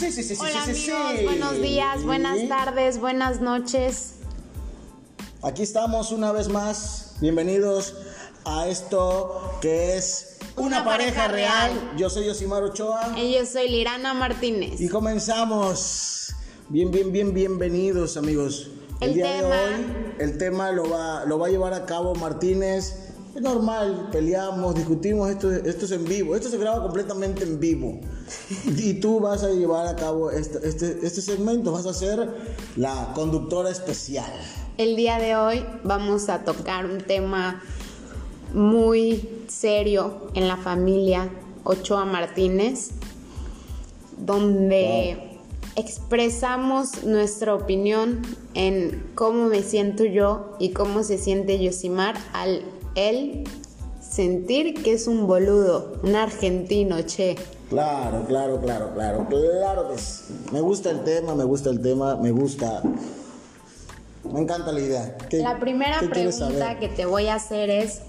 Sí, sí, sí, sí, Hola sí, sí, amigos, sí. buenos días, buenas tardes, buenas noches. Aquí estamos una vez más. Bienvenidos a esto que es una, Una pareja, pareja real. real. Yo soy Yosimar Ochoa Y yo soy Lirana Martínez. y comenzamos. Bien, bien, bien, bienvenidos amigos. El día tema- de hoy, el tema lo va, lo va a llevar a cabo Martínez. Es normal, peleamos, discutimos, esto, esto es en vivo, esto se graba completamente en vivo. Y tú vas a llevar a cabo este, este, este segmento, vas a ser la conductora especial. El día de hoy vamos a tocar un tema muy serio en la familia Ochoa Martínez, donde expresamos nuestra opinión en cómo me siento yo y cómo se siente Yosimar al él sentir que es un boludo, un argentino, che. Claro, claro, claro, claro, claro que sí. Me gusta el tema, me gusta el tema, me gusta. Me encanta la idea. ¿Qué- La primera pregunta que te voy a hacer es,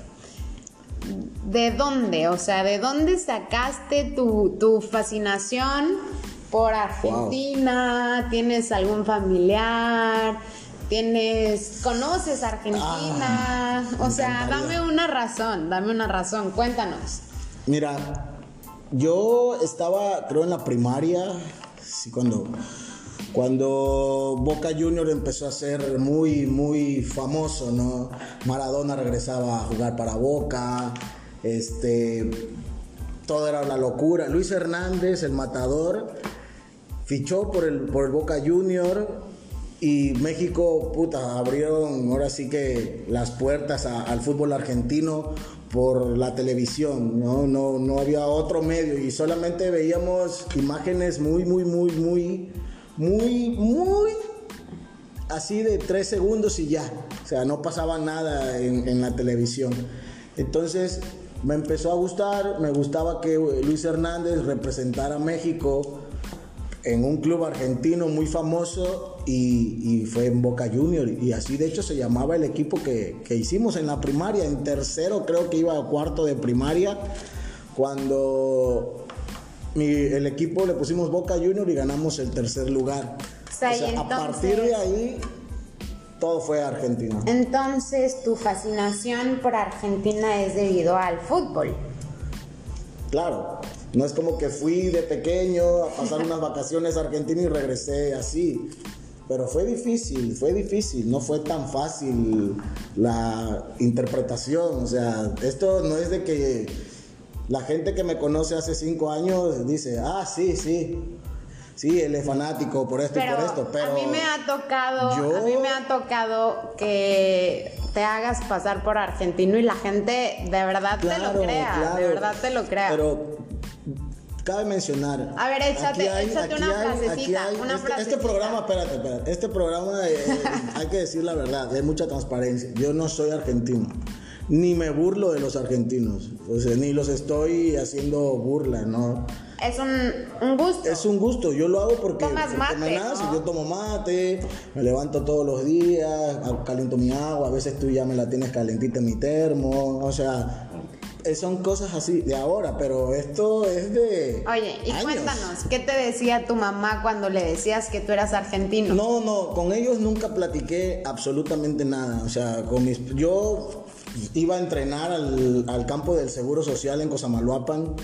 ¿de dónde? O sea, ¿de dónde sacaste tu, tu fascinación por Argentina? ¿Tienes algún familiar? ¿Tienes, conoces Argentina? Ah, o sea, encantaría. dame una razón, dame una razón, cuéntanos. Mira, yo estaba, creo, en la primaria, sí, cuando, cuando Boca Junior empezó a ser muy, muy famoso, ¿no? Maradona regresaba a jugar para Boca, este, todo era una locura. Luis Hernández, el matador, fichó por el, por el Boca Junior y México, puta, abrieron ahora sí que las puertas al fútbol argentino por la televisión, ¿no? No, no había otro medio y solamente veíamos imágenes muy, muy, muy, muy, muy, muy así de tres segundos y ya. O sea, no pasaba nada en, en la televisión. Entonces me empezó a gustar, me gustaba que Luis Hernández representara a México en un club argentino muy famoso y, y fue en Boca Junior. Y así de hecho se llamaba el equipo que, que hicimos en la primaria, en tercero creo que iba a cuarto de primaria, cuando mi- el equipo le pusimos Boca Junior y ganamos el tercer lugar. O sea, y a partir de ahí todo fue Argentina. Entonces, tu fascinación por Argentina es debido al fútbol. Claro, no es como que fui de pequeño a pasar unas vacaciones a Argentina y regresé así. Pero fue difícil, fue difícil, no fue tan fácil la interpretación. O sea, esto no es de que la gente que me conoce hace cinco años dice, ah, sí, sí, sí, él es fanático por esto y por esto. Pero a mí me ha tocado, yo- a mí me ha tocado que te hagas pasar por argentino y la gente de verdad te lo crea, claro. de verdad te lo crea. Pero cabe mencionar. A ver, échate- aquí échate una frasecita, aquí una este, frasecita. este programa, espérate, espérate. Este programa, eh, hay que decir la verdad, hay mucha transparencia. Yo no soy argentino. Ni me burlo de los argentinos. O sea, ni los estoy haciendo burla, ¿no? es un, un gusto. Es un gusto, yo lo hago porque, Tomas me mate, nace, ¿no? yo tomo mate, me levanto todos los días, caliento mi agua, a veces tú ya me la tienes calentita en mi termo, o sea, eh, son cosas así de ahora, pero esto es de Oye, y años. cuéntanos, ¿qué te decía tu mamá cuando le decías que tú eras argentino? No, no, con ellos nunca platiqué absolutamente nada. O sea, con mis, yo iba a entrenar al, al campo del Seguro Social en Cosamaloapan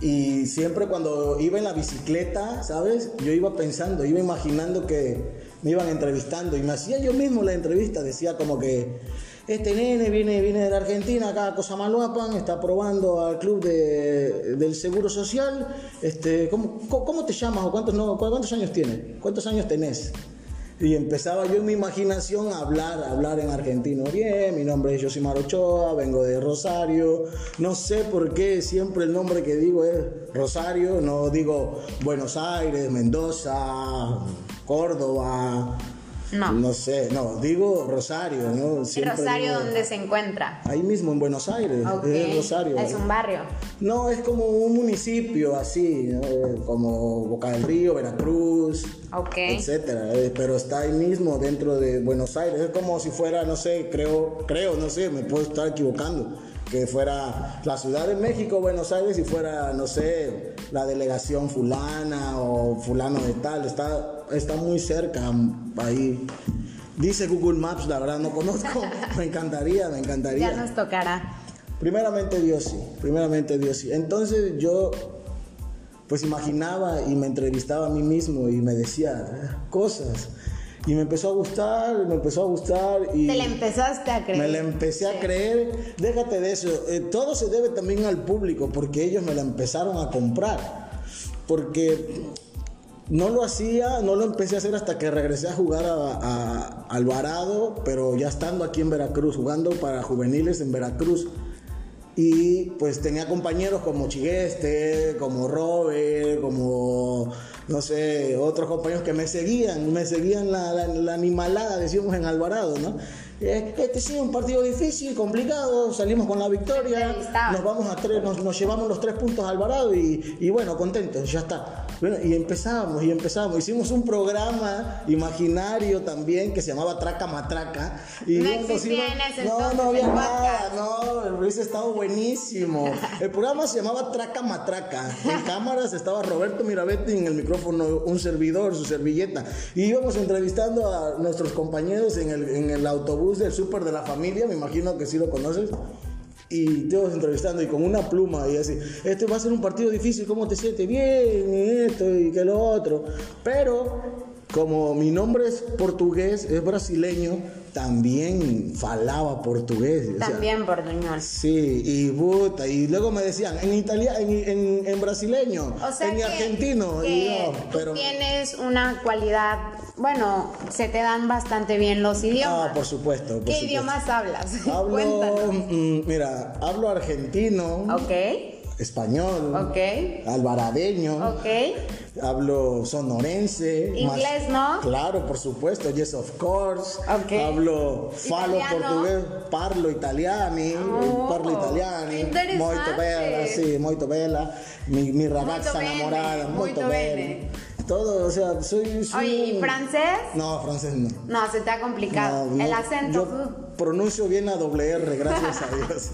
y siempre cuando iba en la bicicleta, ¿sabes? Yo iba pensando, iba imaginando que me iban entrevistando y me hacía yo mismo la entrevista. Decía como que este nene viene, viene de la Argentina acá a Cosamaloapan, está probando al club de- del Seguro Social. Este, ¿cómo, cómo, cómo te llamas o cuántos, no, cuántos años tienes? ¿Cuántos años tenés? Y empezaba yo en mi imaginación a hablar, a hablar en argentino. Bien, mi nombre es Josimar Ochoa, vengo de Rosario. No sé por qué siempre el nombre que digo es Rosario, no digo Buenos Aires, Mendoza, Córdoba. No. No sé, no, digo Rosario, ¿no? ¿Y Siempre Rosario digo- dónde se encuentra? Ahí mismo en Buenos Aires, es Rosario. Es un barrio. No, es como un municipio así, ¿no? como Boca del Río, Veracruz, Ok. etcétera. eh, Pero está ahí mismo dentro de Buenos Aires. Es como si fuera, no sé, creo, creo, no sé, me puedo estar equivocando. Que fuera la Ciudad de México, Buenos Aires y fuera, no sé, la delegación fulana o fulano de tal. Está, está muy cerca ahí. Dice Google Maps, la verdad no conozco. me encantaría, me encantaría. Ya nos tocará. Primeramente Dios sí, primeramente Dios sí. Entonces yo pues imaginaba y me entrevistaba a mí mismo y me decía ah, cosas. Y me empezó a gustar, me empezó a gustar y... Te la empezaste a creer. Me la empecé a creer. Déjate de eso. Eh, todo se debe también al público porque ellos me la empezaron a comprar. Porque no lo hacía, no lo empecé a hacer hasta que regresé a jugar a, a Alvarado, pero ya estando aquí en Veracruz, jugando para juveniles en Veracruz. Y pues tenía compañeros como Chigueste, como Robert, como, no sé, otros compañeros que me seguían, me seguían la, la animalada, decimos en Alvarado, ¿no? Este sí, un partido difícil, complicado, salimos con la victoria, nos vamos a tres, nos, llevamos los tres puntos al Alvarado y, y, bueno, contentos, ya está. Bueno, y empezamos, y empezamos. Hicimos un programa imaginario también que se llamaba Traca Matraca. Y no existía en ese No, no había nada, no, hubiese estado buenísimo. El programa se llamaba Traca Matraca. En cámaras estaba Roberto Mirabetti en el micrófono, un servidor, su servilleta. Y íbamos entrevistando a nuestros compañeros en el, en el autobús del súper de la familia, me imagino que sí lo conoces. Y vas entrevistando y con una pluma y así, este va a ser un partido difícil, ¿cómo te sientes? Bien, y esto y que lo otro. Pero como mi nombre es portugués, es brasileño, también falaba portugués. También portuñol. Sí, y puta, y luego me decían, en italiano, en, en, brasileño, en argentino. y pero... tienes una cualidad, bueno, se te dan bastante bien los idiomas. Ah, por supuesto. ¿Qué idiomas hablas? Hablo, mm, mira, hablo argentino. Ok español, okay. alvaradeño, okay. Hablo sonorense, inglés, ¿no? Claro, por supuesto, yes of course. Okay. Hablo falo portugués, parlo italiani, oh, parlo italiani, molto bella, sí, molto bella, mi, mi ragazza enamorada, molto, bella. Todo, o sea, soy, soy... Oye, ¿y francés? No, francés no. No, se te ha complicado. El acento. Yo pronuncio bien a doble R, gracias a Dios.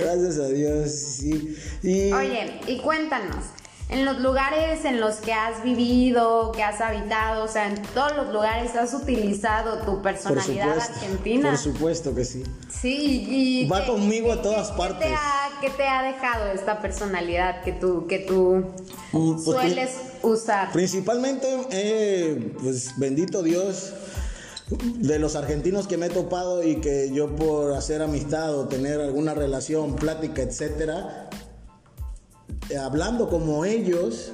gracias a Dios, sí. Y... Oye, y cuéntanos. En los lugares en los que has vivido, que has habitado, o sea, en todos los lugares has utilizado tu personalidad argentina. Por supuesto que sí. Sí, y va conmigo a todas partes. ¿qué te, ha, dejado esta personalidad que tú, que tú mm, pues, sueles usar? Principalmente, eh, pues bendito Dios, de los argentinos que me he topado y que yo por hacer amistad o tener alguna relación, plática, etcétera, hablando como ellos,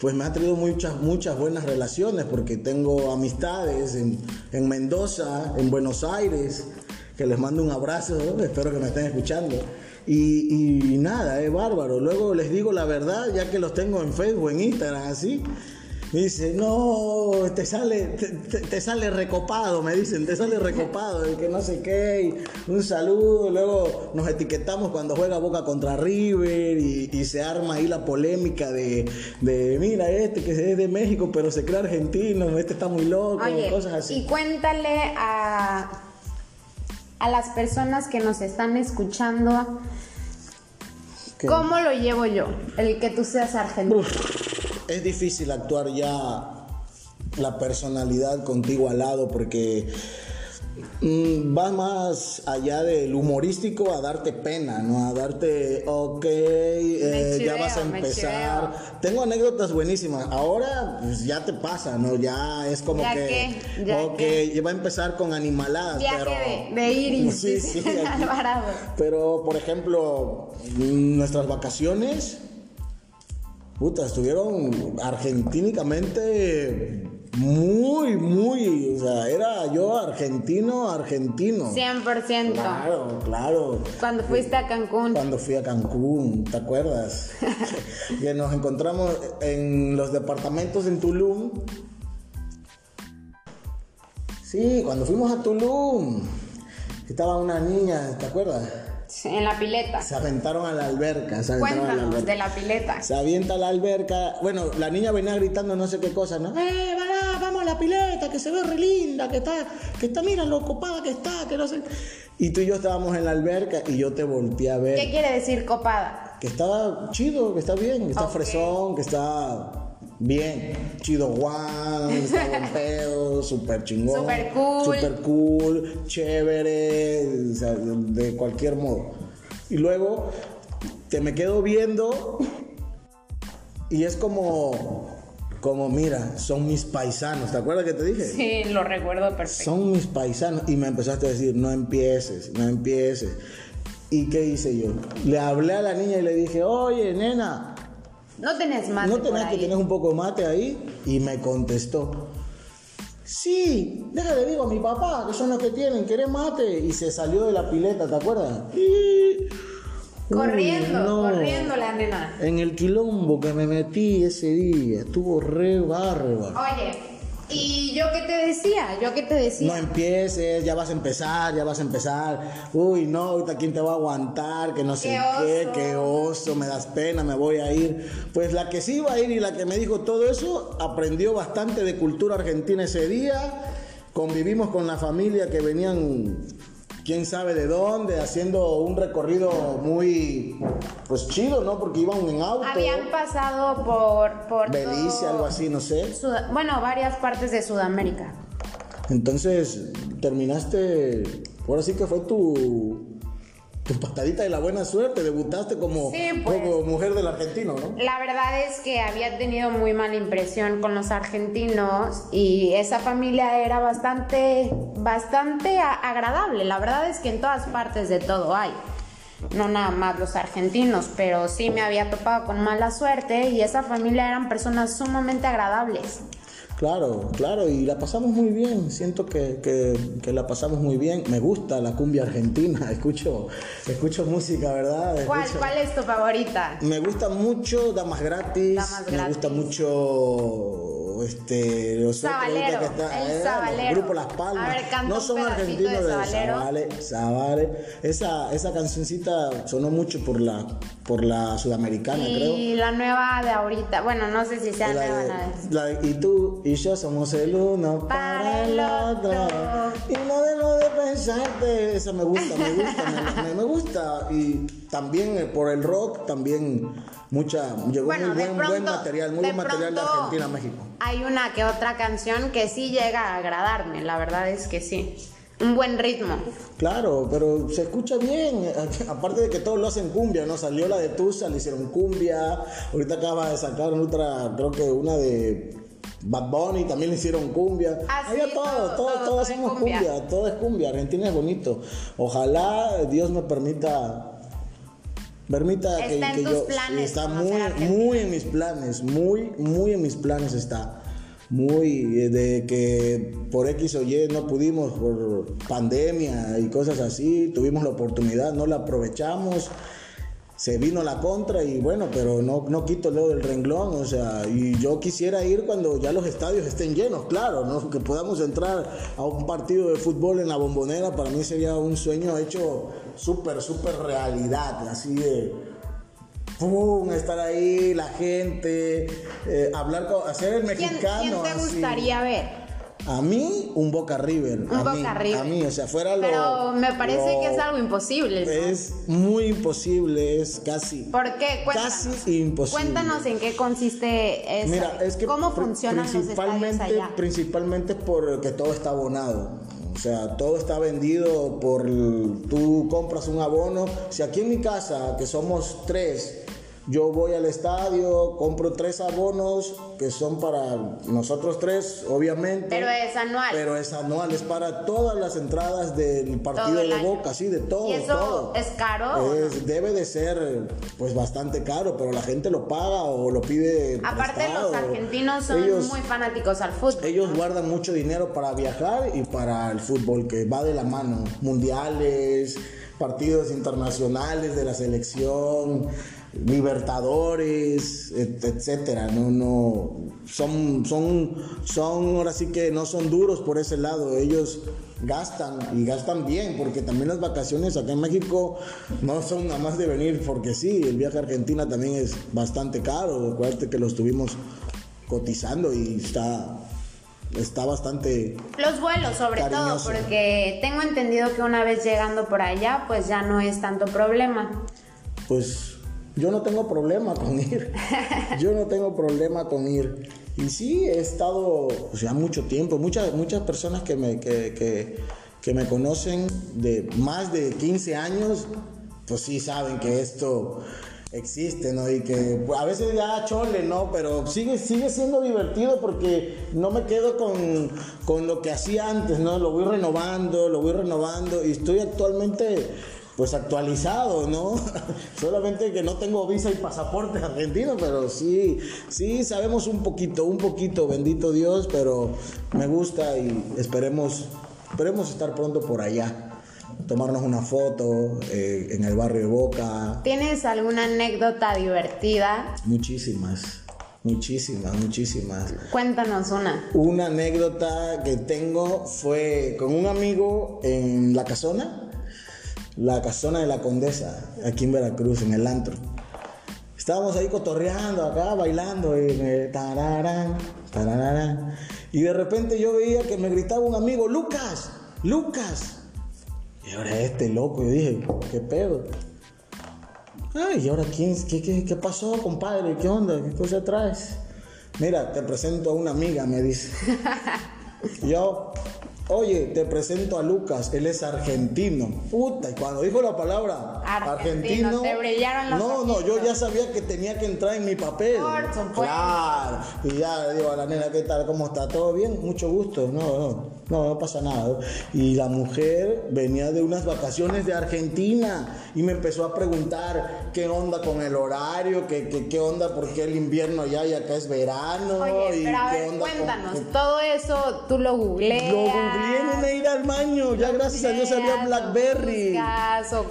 pues me ha traído muchas, muchas buenas relaciones porque tengo amistades en, en Mendoza, en Buenos Aires, que les mando un abrazo, espero que me estén escuchando. Y, y, nada, es bárbaro. Luego les digo la verdad, ya que los tengo en Facebook, en Instagram, así. Me dice, no, te sale, te, sale recopado, me dicen, te sale recopado, el que no sé qué, un saludo, luego nos etiquetamos cuando juega Boca contra River y, se arma ahí la polémica de, mira, este que es de México, pero se cree argentino, este está muy loco, cosas así. Y cuéntale a, a las personas que nos están escuchando, ¿cómo lo llevo yo, el que tú seas argentino? Es difícil actuar ya la personalidad contigo al lado porque mm, va más allá del humorístico a darte pena, ¿no? A darte, ok, eh, ya vas a empezar. Tengo anécdotas buenísimas. Ahora, pues ya te pasa, ¿no? Ya es como que, ok, va a empezar con animaladas. Viaje pero, de, de iris. Sí, sí. pero, por ejemplo, nuestras vacaciones puta, estuvieron argentínicamente muy, muy, o sea, era yo argentino, argentino. 100%. Claro, claro. Cuando fuiste a Cancún. Cuando fui a Cancún, ¿te acuerdas? que nos encontramos en los departamentos en Tulum. Sí, cuando fuimos a Tulum, estaba una niña, ¿te acuerdas? En la pileta. Se aventaron a la alberca. Se aventaron a la Cuéntanos alberca. de la pileta. Se avienta a la alberca. Bueno, la niña venía gritando no sé qué cosa, ¿no? ¡Eh, va, vamos a la pileta, que se ve re linda, que está, que está, mira lo copada que está, que no sé. Y tú y yo estábamos en la alberca y yo te volteé a ver. ¿Qué quiere decir copada? Que está chido, que está bien, que está fresón, que está bien. Chido Juan, está buen pedo, súper chingón. Súper cool. Súper cool, chévere, o sea, de cualquier modo. Y luego te me quedo viendo y es como, como mira, son mis paisanos, ¿te acuerdas que te dije? Sí, lo recuerdo perfecto. Son mis paisanos. Y me empezaste a decir, no empieces, no empieces. ¿Y qué hice yo? Le hablé a la niña y le dije, oye, nena, No tenés más. ¿no tenés que tener un poco de mate ahí? Y me contestó, sí, déjale digo a mi papá, que son los que tienen, ¿querés mate? Y se salió de la pileta, ¿te acuerdas? Y... Corriendo, Uy, no. corriendo la nena. En el quilombo que me metí ese día, estuvo re bárbaro. Oye, ¿y yo qué te decía? ¿Yo qué te No decía? empieces, ya vas a empezar, ya vas a empezar. Uy, no, ahorita quién te va a aguantar, que no sé Qué qué, qué oso, me das pena, me voy a ir. Pues la que sí iba a ir y la que me dijo todo eso, aprendió bastante de cultura argentina ese día. Convivimos con la familia que venían, quién sabe de dónde, haciendo un recorrido muy, pues chido, ¿no? Porque iban en auto. Habían pasado por... por Belice, algo así, no sé. Sud- bueno, varias partes de Sudamérica. Entonces, terminaste, ahora sí que fue tu, tu patadita de la buena suerte, debutaste como, Sí, pues. como mujer del argentino, ¿no? La verdad es que había tenido muy mala impresión con los argentinos y esa familia era bastante, bastante agradable. La verdad es que en todas partes de todo hay. No nada más los argentinos, pero sí me había topado con mala suerte y esa familia eran personas sumamente agradables. Claro, claro, y la pasamos muy bien, siento que, que- que la pasamos muy bien, me gusta la cumbia argentina, escucho, escucho música, ¿verdad? ¿Cuál, Escucho- cuál es tu favorita? Me gusta mucho Damas Gratis, Damas me Gratis. gusta mucho este los otros que está- el eh, Sabalero. Grupo Las Palmas. A ver, canta no son argentinos de de Sabalero. Sabale, Sabale. Esa, esa cancioncita sonó mucho por la por la sudamericana, creo. Y la nueva de ahorita, bueno, no sé si sea La nueva de- la de- la de- y tú y yo somos el uno para, el otro. Y no dejo de pensarte. Esa me gusta, me gusta, me, me- me gusta. Y también eh, por el rock, también mucha. Llegó Bueno, muy buen, pronto, buen material, muy buen material de Argentina a México. Hay una que otra canción que sí llega a agradarme, la verdad es que sí. Un buen ritmo. Claro, pero se escucha bien. Aparte de que todos lo hacen cumbia, ¿no? Salió la de Tusa, le hicieron cumbia. Ahorita acaba de sacar otra, creo que una de Bad Bunny, también le hicieron cumbia. Ah, Había sí, todo, todo, todo, todo, todos somos cumbia. cumbia. todo es cumbia. Argentina es bonito. Ojalá Dios me permita. Permita que, Está en que tus yo. planes está muy, muy en mis planes. Muy, muy en mis planes está muy eh, de que por X o Y no pudimos por pandemia y cosas así, tuvimos la oportunidad, no la aprovechamos, se vino la contra y bueno, pero no, no quito el dedo del renglón, o sea, y yo quisiera ir cuando ya los estadios estén llenos, claro, ¿no? que podamos entrar a un partido de fútbol en la bombonera, para mí sería un sueño hecho súper, súper realidad, así de... ¡Pum! Estar ahí, la gente, eh, hablar con, hacer el ¿Quién, mexicano. quién te así. gustaría ver? A mí, un Boca River. Un a Boca mí, River. A mí, o sea, fuera lo. Pero me parece lo- que es algo imposible. ¿no? Es muy imposible, es casi. ¿Por qué? Cuéntanos. Casi imposible. Cuéntanos en qué consiste eso. Mira, es que ¿Cómo funcionan los estadios principalmente, allá? principalmente porque todo está abonado. O sea, todo está vendido por tú compras un abono. Si aquí en mi casa, que somos tres, yo voy al estadio, compro tres abonos que son para nosotros tres, obviamente. Pero es anual. Pero es anual, es para todas las entradas del partido de. Boca, sí, de todo. ¿Y eso todo. es caro Es- Debe de ser pues bastante caro, pero la gente lo paga o lo pide. Aparte, prestado. los argentinos son Ellos- muy fanáticos al fútbol. ellos guardan mucho dinero para viajar y para el fútbol, que va de la mano. Mundiales, partidos internacionales de la selección, Libertadores, etcétera. No, no, son, son, son, ahora sí que no son duros por ese lado. Ellos gastan y gastan bien, porque también las vacaciones acá en México no son nada más de venir porque sí. El viaje a Argentina también es bastante caro. Acuérdate que lo estuvimos cotizando y está está bastante... Los vuelos sobre todo, porque tengo entendido que una vez llegando por allá, pues ya no es tanto problema. Pues yo no tengo problema con ir. Yo no tengo problema con ir. Y sí, he estado pues, ya mucho tiempo. Muchas, muchas personas que me, que, que me conocen de más de 15 años, pues sí saben que esto existe, ¿no? Y que pues, a veces ya chole, ¿no? Pero sigue, sigue siendo divertido porque no me quedo con, con lo que hacía antes, ¿no? Lo voy renovando, lo voy renovando y estoy actualmente pues actualizado, ¿no? Solamente que no tengo visa y pasaporte argentino, pero sí, sí sabemos un poquito, un poquito, bendito Dios, pero me gusta y esperemos, esperemos estar pronto por allá. Tomarnos una foto eh, en el barrio de Boca. ¿Tienes alguna anécdota divertida? Muchísimas. Muchísimas, muchísimas. Cuéntanos una. Una anécdota que tengo fue con un amigo en La Casona la casona de la condesa, aquí en Veracruz, en el antro. Estábamos ahí cotorreando acá, bailando, y, y de repente yo veía que me gritaba un amigo, Lucas, Lucas. Y ahora este loco, yo dije, ¿qué pedo? Ay, ¿y ahora quién, qué, qué pasó, compadre? ¿Qué onda? ¿Qué cosa traes? Mira, te presento a una amiga, me dice. yo, Oye, te presento a Lucas, él es argentino. Puta, y cuando dijo la palabra argentino, te brillaron los No, no, yo ya sabía que tenía que entrar en mi papel. Claro. Y ya le digo a la nena, ¿qué tal? ¿Cómo está? ¿Todo bien? Mucho gusto. No, no, no, no pasa nada. Y la mujer venía de unas vacaciones de Argentina y me empezó a preguntar qué onda con el horario, qué, qué, onda, por qué el invierno allá y acá es verano. Oye, y pero a ver, cuéntanos, todo eso tú lo googleas bien una ir al baño. Ya gracias a Dios había Blackberry.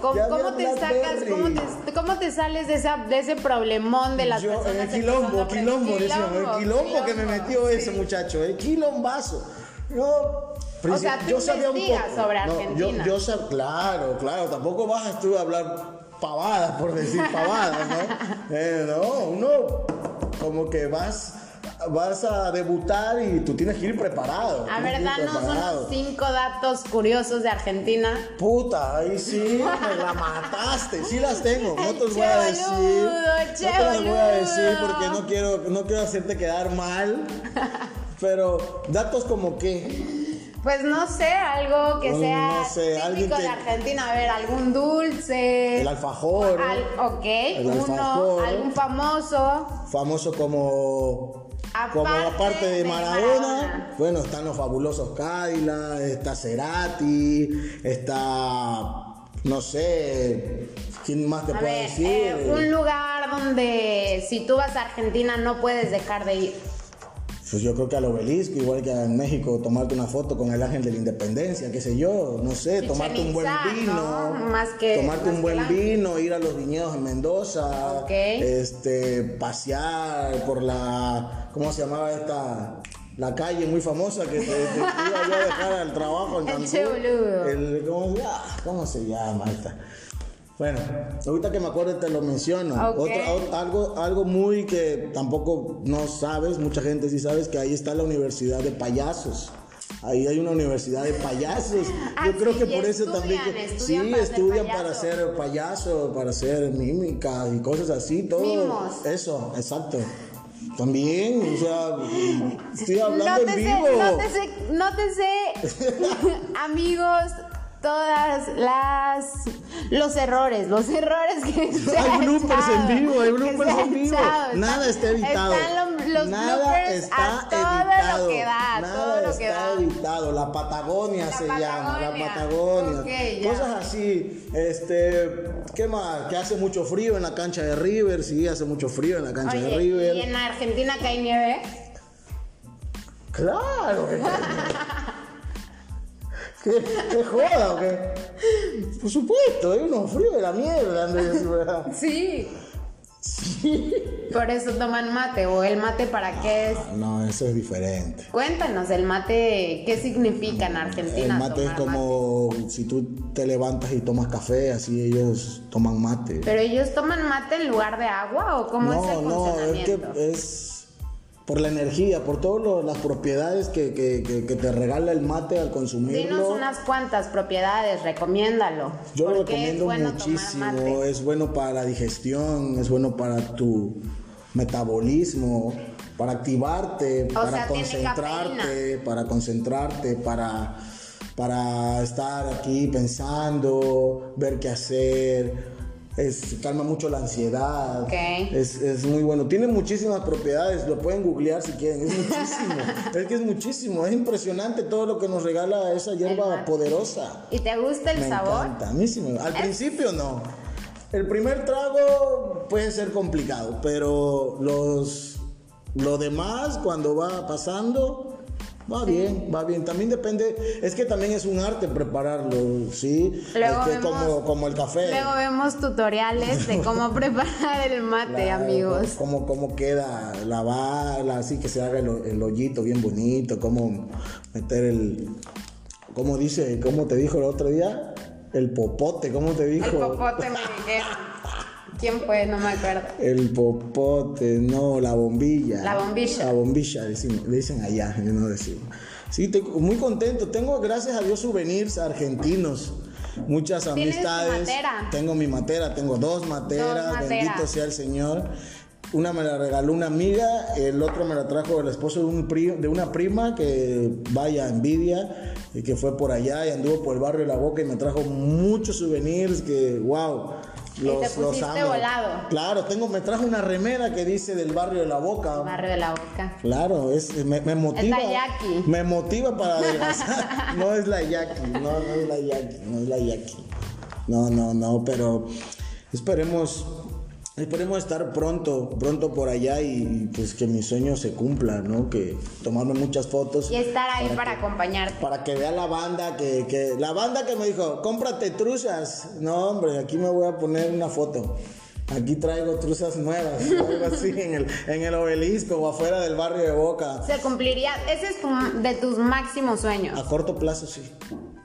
¿Cómo, te sacas, cómo te, sales de, esa, de ese problemón de las Yo, El quilombo, quilombo, decíamos. El quilombo, que me metió ese muchacho. El quilombazo. Yo, o sea, tú yo sabía un poco. sobre Argentina. yo, yo claro, claro. Tampoco vas a hablar pavadas, por decir pavadas, ¿no? Eh, no, uno como que vas vas a debutar y tú tienes que ir preparado. A ver, danos unos cinco datos curiosos de Argentina. Puta, ahí sí me la mataste. Sí las tengo, no te los voy a decir. no te voy a decir porque no quiero, no quiero hacerte quedar mal. Pero datos como qué. Pues no sé, algo que sea típico de Argentina. A ver, algún dulce. El alfajor. ok, uno, algún famoso. Famoso como como aparte de Maradona, bueno, están los fabulosos Cadillac, está Cerati, está, no sé, ¿quién más te puede decir? Eh, un lugar donde si tú vas a Argentina no puedes dejar de ir. Pues yo creo que al obelisco, igual que en México, tomarte una foto con el ángel de la independencia, qué sé yo, no sé, tomarte un buen vino, más que, tomarte un buen vino, ir a los viñedos en Mendoza, este, pasear por la, ¿cómo se llamaba esta? La calle muy famosa que te, iba yo a dejar al trabajo en Cancún. El, ¿cómo, ¿Cómo se llama esta? Bueno, ahorita que me acuerdo te lo menciono. algo, algo muy que tampoco no sabes, mucha gente sí sabes que ahí está la Universidad de Payasos. Ahí hay una universidad de payasos. Ah, Yo creo que por eso también sí estudian para ser payaso, para hacer mímica y cosas así, todo. Eso, exacto. También, o sea, estoy hablando en vivo. Nótese, nótese amigos, todas las los errores, los errores que se hay bloopers en vivo, hay bloopers en vivo. Nada está editado. Están los, Nada está a todo editado. Lo que da, Nada todo lo está que da. editado. La Patagonia se llama, la Patagonia. Okay, Cosas así. Este, ¿qué más? Que hace mucho frío en la cancha de River, sí, hace mucho frío en la cancha de River. ¿Y en Argentina cae nieve? Claro. ¿Qué, ¿Qué joda o qué? Por supuesto, hay unos fríos de la mierda, Andrés, ¿verdad? Sí. Sí. Por eso toman mate. ¿O el mate para qué es? No, eso es diferente. Cuéntanos, el mate, ¿qué significa en Argentina? El mate es como si tú te levantas y tomas café, así ellos toman mate. ¿Pero ellos toman mate en lugar de agua o cómo es No, el no, es funcionamiento? que es por la energía, por todas las propiedades que, que- que- que te regala el mate al consumirlo. Dinos unas cuantas propiedades, recomiéndalo. Yo lo ¿Por qué es recomiendo bueno muchísimo, es bueno para la digestión, es bueno para tu metabolismo, para activarte, para sea, concentrarte, para concentrarte, para, para estar aquí pensando, ver qué hacer. Es, calma mucho la ansiedad. Ok. Es, es muy bueno. Tiene muchísimas propiedades. Lo pueden googlear si quieren. Es muchísimo. es que es muchísimo. Es impresionante todo lo que nos regala esa hierba poderosa. ¿Y te gusta el Me sabor? encanta, a mí sí me- Al principio no. El primer trago puede ser complicado, pero los lo demás cuando va pasando va bien, va bien. También depende, es que también es un arte prepararlo, ¿sí? Luego es que vemos- como, como el café. Luego vemos tutoriales de cómo preparar el mate, Claro, amigos. Cómo, cómo queda lavarla, así que se haga el, el hoyito bien bonito, cómo meter el. ¿Cómo dice? ¿Cómo te dijo el otro día? El popote, ¿cómo te dijo? El popote me dijeron. ¿Quién fue? No me acuerdo. El popote, no, la bombilla. La bombilla. La bombilla, dicen, dicen allá, yo no decimos. Sí, te- muy contento. Tengo, gracias a Dios, souvenirs argentinos. Muchas ¿Tienes tu amistades. matera? Tengo mi matera, tengo dos materas, Dos materas. bendito sea el Señor. Una me la regaló una amiga, el otro me la trajo el esposo de, un pri- de una prima que vaya envidia y que fue por allá y anduvo por el barrio de La Boca y me trajo muchos souvenirs que, wow. Y Los, te los amo. volado. Claro, tengo, me trajo una remera que dice del barrio de La Boca. Barrio de la boca. Claro, es, me, me motiva. la yaqui. Me motiva para adelgazar. no es la yaqui, no, no es la yaqui, no es la yaqui. No, no, no, pero esperemos, esperemos estar pronto, pronto por allá y, y, pues que mi sueño se cumpla, ¿no? Que tomarme muchas fotos. Y estar ahí para acompañarte. Para que vea la banda que, que la banda que me dijo, cómprate truzas. No, hombre, aquí me voy a poner una foto. Aquí traigo truzas nuevas, algo así en el, en el obelisco o afuera del barrio de Boca. Se cumpliría, ese es tu- de tus máximos sueños, A corto plazo sí.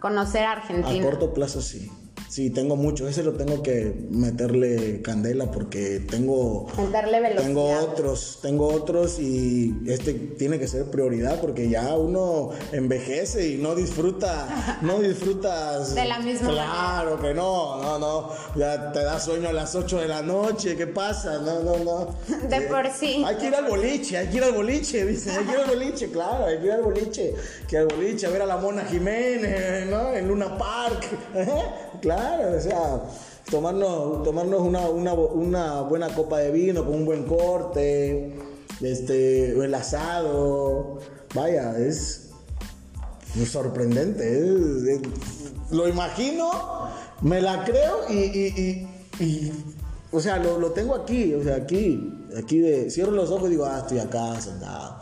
conocer A Argentina. corto plazo sí. Sí, tengo mucho. Ese lo tengo que meterle candela porque tengo Meterle velocidad. Tengo otros, tengo otros y este tiene que ser prioridad porque ya uno envejece y no disfruta, no disfrutas. De la misma Claro que no, no, no. Ya te da sueño a las 8 de la noche, ¿qué pasa? No, no, no. De Eh, por sí. Hay que ir al boliche, hay que ir al boliche, dice, hay que ir al boliche, claro, hay que ir al boliche, que al boliche a ver a la Mona Jiménez, ¿no? En Luna Park, claro, o sea, tomarnos, tomarnos una, una, buena copa de vino con un buen corte, este, el asado, vaya, es sorprendente, lo imagino, me la creo y, y- y- y, o sea, lo, lo tengo aquí, o sea, aquí, aquí de, cierro los ojos y digo, ah, estoy acá sentado,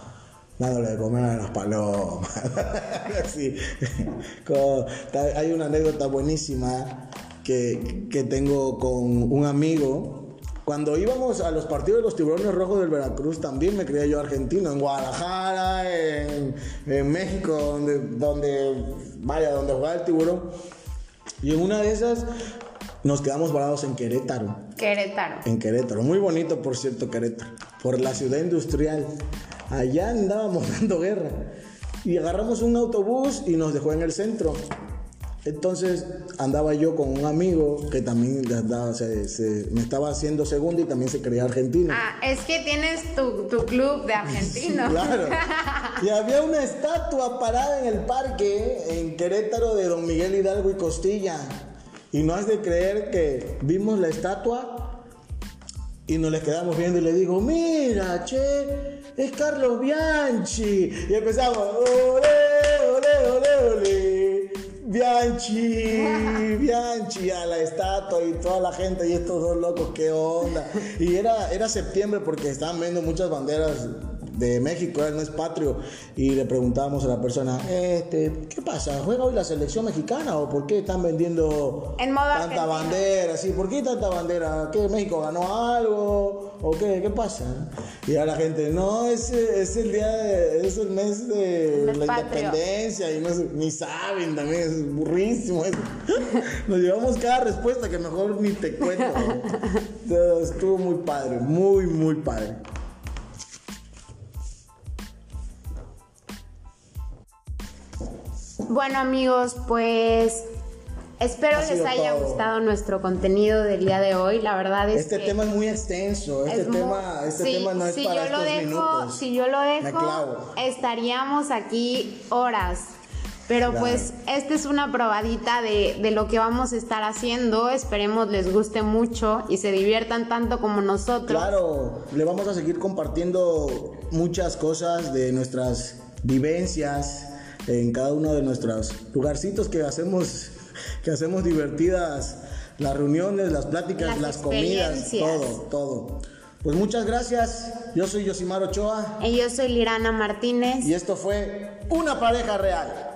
dándole de comer a las palomas, Como- hay una anécdota buenísima que, que tengo con un amigo, cuando íbamos a los partidos de los tiburones rojos del Veracruz, también me creía yo argentino, en Guadalajara, en, en México, donde, donde, vaya, donde jugaba el tiburón. Y en una de esas nos quedamos varados en Querétaro. Querétaro. En Querétaro, muy bonito por cierto Querétaro, por la ciudad industrial. Allá andábamos dando guerra. Y agarramos un autobús y nos dejó en el centro. Entonces andaba yo con un amigo que también andaba- se- se- me estaba haciendo segundo y también se creía argentino. Ah, es que tienes tu, tu club de argentinos. Claro. Y había una estatua parada en el parque en Querétaro de Don Miguel Hidalgo y Costilla. Y no has de creer que vimos la estatua y nos le quedamos viendo y le digo, mira, che, es Carlos Bianchi. Y empezamos, ole, ole, ole, ole. Bianchi, Bianchi, a la estatua y toda la gente y estos dos locos, qué onda. Y era, era septiembre porque estaban viendo muchas banderas de México, él no es patrio, y le preguntábamos a la persona, este, ¿qué pasa? ¿Juega hoy la selección mexicana o por qué están vendiendo tanta bandera? Sí, ¿por qué tanta bandera? ¿Qué México ganó algo? ¿O qué? ¿Qué pasa? Y a la gente, no, es, es el día, de, es el mes de la independencia, y no, ni saben también, es burrísimo eso. Nos llevamos cada respuesta que mejor ni te cuento. Estuvo muy padre, muy, muy padre. Bueno amigos, pues espero les haya gustado nuestro contenido del día de hoy. La verdad es este que tema es muy extenso. Este, tema, este tema no es para yo estos dejo, minutos. Si yo lo dejo, estaríamos aquí horas. Pero pues esta es una probadita de, de, lo que vamos a estar haciendo. Esperemos les guste mucho y se diviertan tanto como nosotros. Claro, le vamos a seguir compartiendo muchas cosas de nuestras vivencias en cada uno de nuestros lugarcitos que hacemos, que hacemos divertidas, las reuniones, las pláticas, las, las comidas, todo, todo. Pues muchas gracias. Yo soy Yosimar Ochoa. Y yo soy Lirana Martínez. Y esto fue Una pareja real.